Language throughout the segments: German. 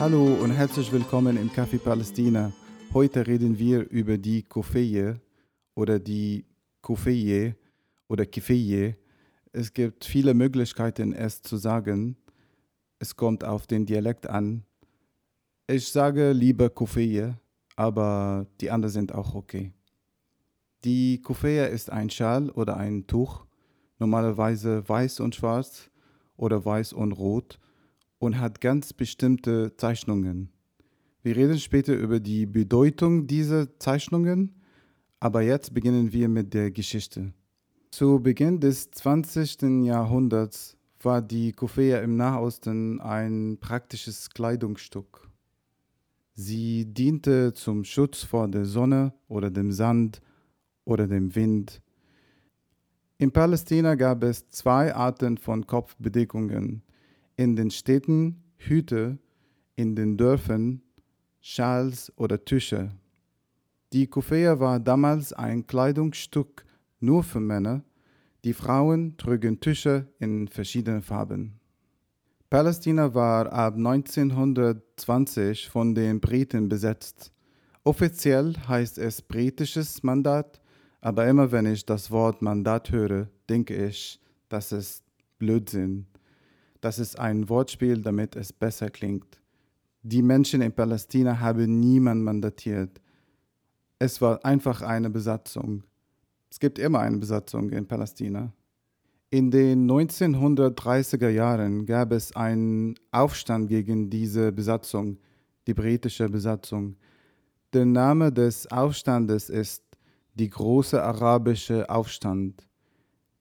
Hallo und herzlich willkommen im Café Palästina. Heute reden wir über die Kofeye oder die Kofeye oder Kifeye. Es gibt viele Möglichkeiten, es zu sagen. Es kommt auf den Dialekt an. Ich sage lieber Kofeye, aber die anderen sind auch okay. Die Kofeye ist ein Schal oder ein Tuch, normalerweise weiß und schwarz oder weiß und rot und hat ganz bestimmte Zeichnungen. Wir reden später über die Bedeutung dieser Zeichnungen, aber jetzt beginnen wir mit der Geschichte. Zu Beginn des 20. Jahrhunderts war die Kufeya im Nahosten ein praktisches Kleidungsstück. Sie diente zum Schutz vor der Sonne oder dem Sand oder dem Wind. In Palästina gab es zwei Arten von Kopfbedeckungen in den Städten Hüte, in den Dörfern Schals oder Tücher. Die Kufeya war damals ein Kleidungsstück nur für Männer, die Frauen trugen Tücher in verschiedenen Farben. Palästina war ab 1920 von den Briten besetzt. Offiziell heißt es britisches Mandat, aber immer wenn ich das Wort Mandat höre, denke ich, das ist Blödsinn. Das ist ein Wortspiel, damit es besser klingt. Die Menschen in Palästina haben niemand mandatiert. Es war einfach eine Besatzung. Es gibt immer eine Besatzung in Palästina. In den 1930er Jahren gab es einen Aufstand gegen diese Besatzung, die britische Besatzung. Der Name des Aufstandes ist die große arabische Aufstand.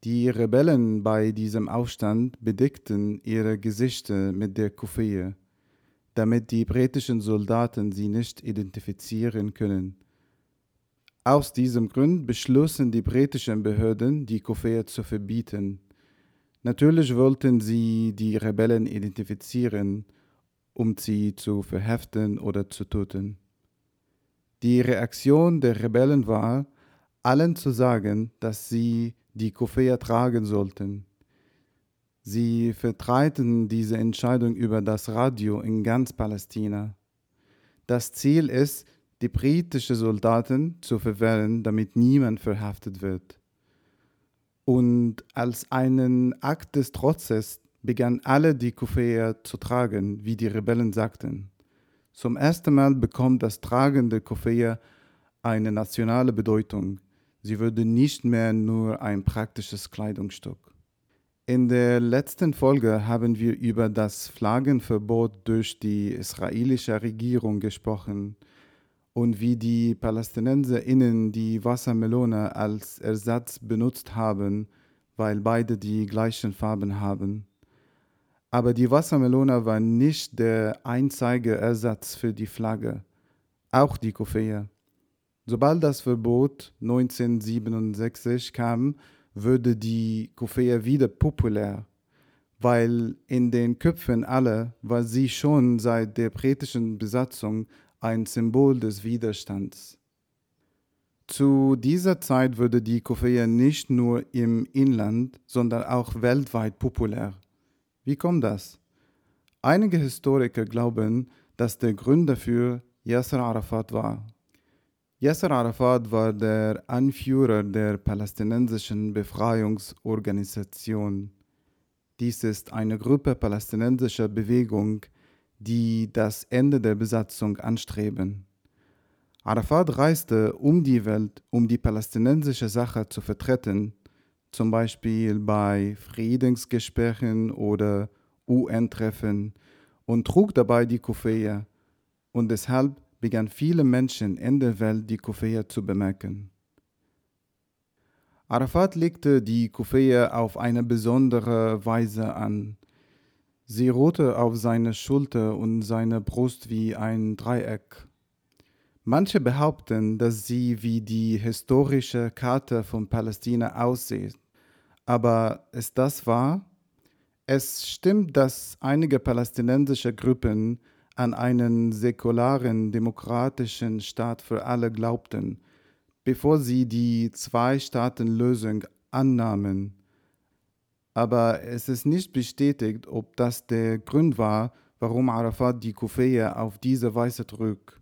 Die Rebellen bei diesem Aufstand bedeckten ihre Gesichter mit der Kuffie, damit die britischen Soldaten sie nicht identifizieren können. Aus diesem Grund beschlossen die britischen Behörden, die Kuffie zu verbieten. Natürlich wollten sie die Rebellen identifizieren, um sie zu verhaften oder zu töten. Die Reaktion der Rebellen war, allen zu sagen, dass sie die Kofea tragen sollten. Sie vertreiten diese Entscheidung über das Radio in ganz Palästina. Das Ziel ist, die britischen Soldaten zu verwehren, damit niemand verhaftet wird. Und als einen Akt des Trotzes begannen alle die Kufea zu tragen, wie die Rebellen sagten. Zum ersten Mal bekommt das Tragen der Kufea eine nationale Bedeutung. Sie würde nicht mehr nur ein praktisches Kleidungsstück. In der letzten Folge haben wir über das Flaggenverbot durch die israelische Regierung gesprochen und wie die PalästinenserInnen die Wassermelone als Ersatz benutzt haben, weil beide die gleichen Farben haben. Aber die Wassermelone war nicht der einzige Ersatz für die Flagge, auch die Kofeie. Sobald das Verbot 1967 kam, wurde die Kofeya wieder populär, weil in den Köpfen aller war sie schon seit der britischen Besatzung ein Symbol des Widerstands. Zu dieser Zeit wurde die Kofeya nicht nur im Inland, sondern auch weltweit populär. Wie kommt das? Einige Historiker glauben, dass der Grund dafür Yasser Arafat war. Yasser Arafat war der Anführer der palästinensischen Befreiungsorganisation. Dies ist eine Gruppe palästinensischer Bewegung, die das Ende der Besatzung anstreben. Arafat reiste um die Welt, um die palästinensische Sache zu vertreten, zum Beispiel bei Friedensgesprächen oder UN-Treffen und trug dabei die Kufeya und deshalb begannen viele Menschen in der Welt die Kufeya zu bemerken. Arafat legte die Kufeya auf eine besondere Weise an. Sie ruhte auf seine Schulter und seine Brust wie ein Dreieck. Manche behaupten, dass sie wie die historische Karte von Palästina aussieht. Aber ist das wahr? Es stimmt, dass einige palästinensische Gruppen an einen säkularen, demokratischen Staat für alle glaubten, bevor sie die Zwei-Staaten-Lösung annahmen. Aber es ist nicht bestätigt, ob das der Grund war, warum Arafat die Kuffeje auf diese Weise trug.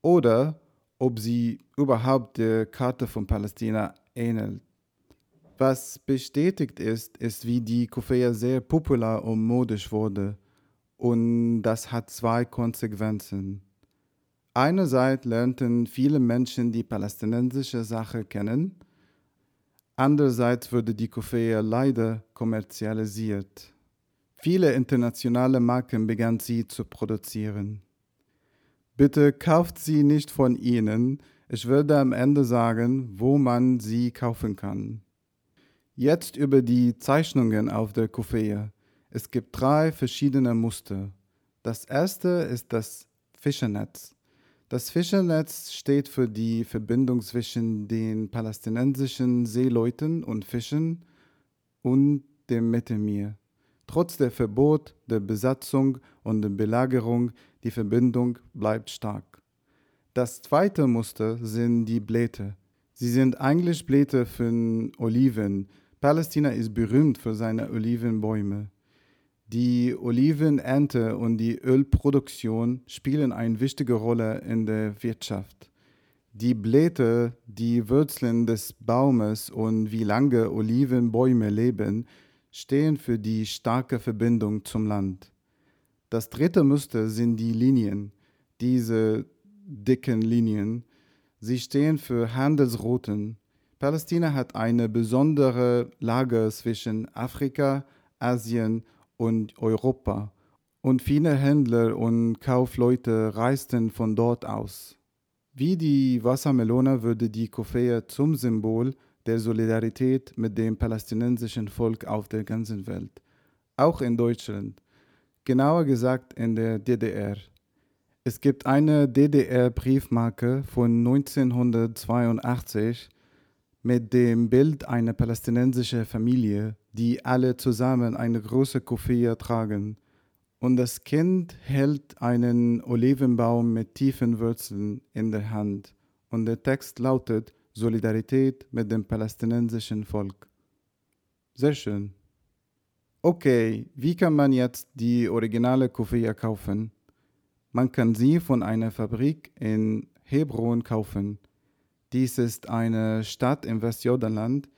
Oder ob sie überhaupt der Karte von Palästina ähnelt. Was bestätigt ist, ist, wie die Kuffeje sehr populär und modisch wurde. Und das hat zwei Konsequenzen. Einerseits lernten viele Menschen die palästinensische Sache kennen, andererseits wurde die Koffeie leider kommerzialisiert. Viele internationale Marken begannen sie zu produzieren. Bitte kauft sie nicht von ihnen, ich würde am Ende sagen, wo man sie kaufen kann. Jetzt über die Zeichnungen auf der Koffeie. Es gibt drei verschiedene Muster. Das erste ist das Fischernetz. Das Fischernetz steht für die Verbindung zwischen den palästinensischen Seeleuten und Fischen und dem Mittelmeer. Trotz der Verbot, der Besatzung und der Belagerung, die Verbindung bleibt stark. Das zweite Muster sind die Blätter. Sie sind eigentlich Blätter von Oliven. Palästina ist berühmt für seine Olivenbäume. Die Olivenernte und die Ölproduktion spielen eine wichtige Rolle in der Wirtschaft. Die Blätter, die Wurzeln des Baumes und wie lange Olivenbäume leben, stehen für die starke Verbindung zum Land. Das dritte Muster sind die Linien, diese dicken Linien. Sie stehen für Handelsrouten. Palästina hat eine besondere Lage zwischen Afrika, Asien und Europa. Und viele Händler und Kaufleute reisten von dort aus. Wie die Wassermelone würde die Koffeie zum Symbol der Solidarität mit dem palästinensischen Volk auf der ganzen Welt, auch in Deutschland, genauer gesagt in der DDR. Es gibt eine DDR-Briefmarke von 1982 mit dem Bild einer palästinensischen Familie, die alle zusammen eine große Koffie tragen. Und das Kind hält einen Olivenbaum mit tiefen Wurzeln in der Hand. Und der Text lautet Solidarität mit dem palästinensischen Volk. Sehr schön. Okay, wie kann man jetzt die originale Koffie kaufen? Man kann sie von einer Fabrik in Hebron kaufen. Dies ist eine Stadt im Westjordanland.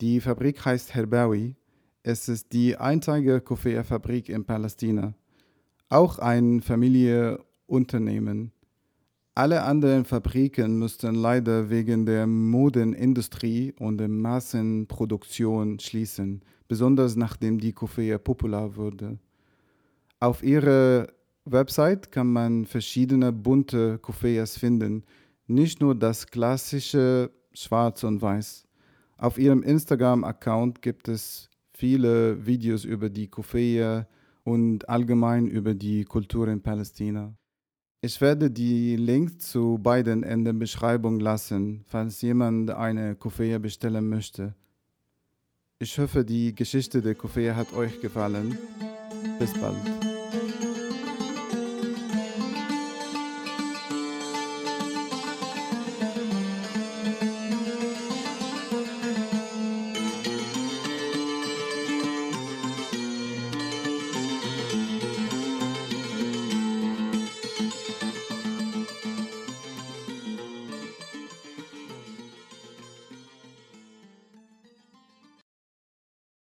Die Fabrik heißt Herbawi. Es ist die einzige Koffeefabrik in Palästina. Auch ein Familienunternehmen. Alle anderen Fabriken mussten leider wegen der Modenindustrie und der Massenproduktion schließen, besonders nachdem die Koffee populär wurde. Auf ihrer Website kann man verschiedene bunte Koffees finden, nicht nur das klassische Schwarz und Weiß. Auf ihrem Instagram-Account gibt es viele Videos über die Koffeie und allgemein über die Kultur in Palästina. Ich werde die Links zu beiden in der Beschreibung lassen, falls jemand eine Koffeie bestellen möchte. Ich hoffe, die Geschichte der Koffeie hat euch gefallen. Bis bald.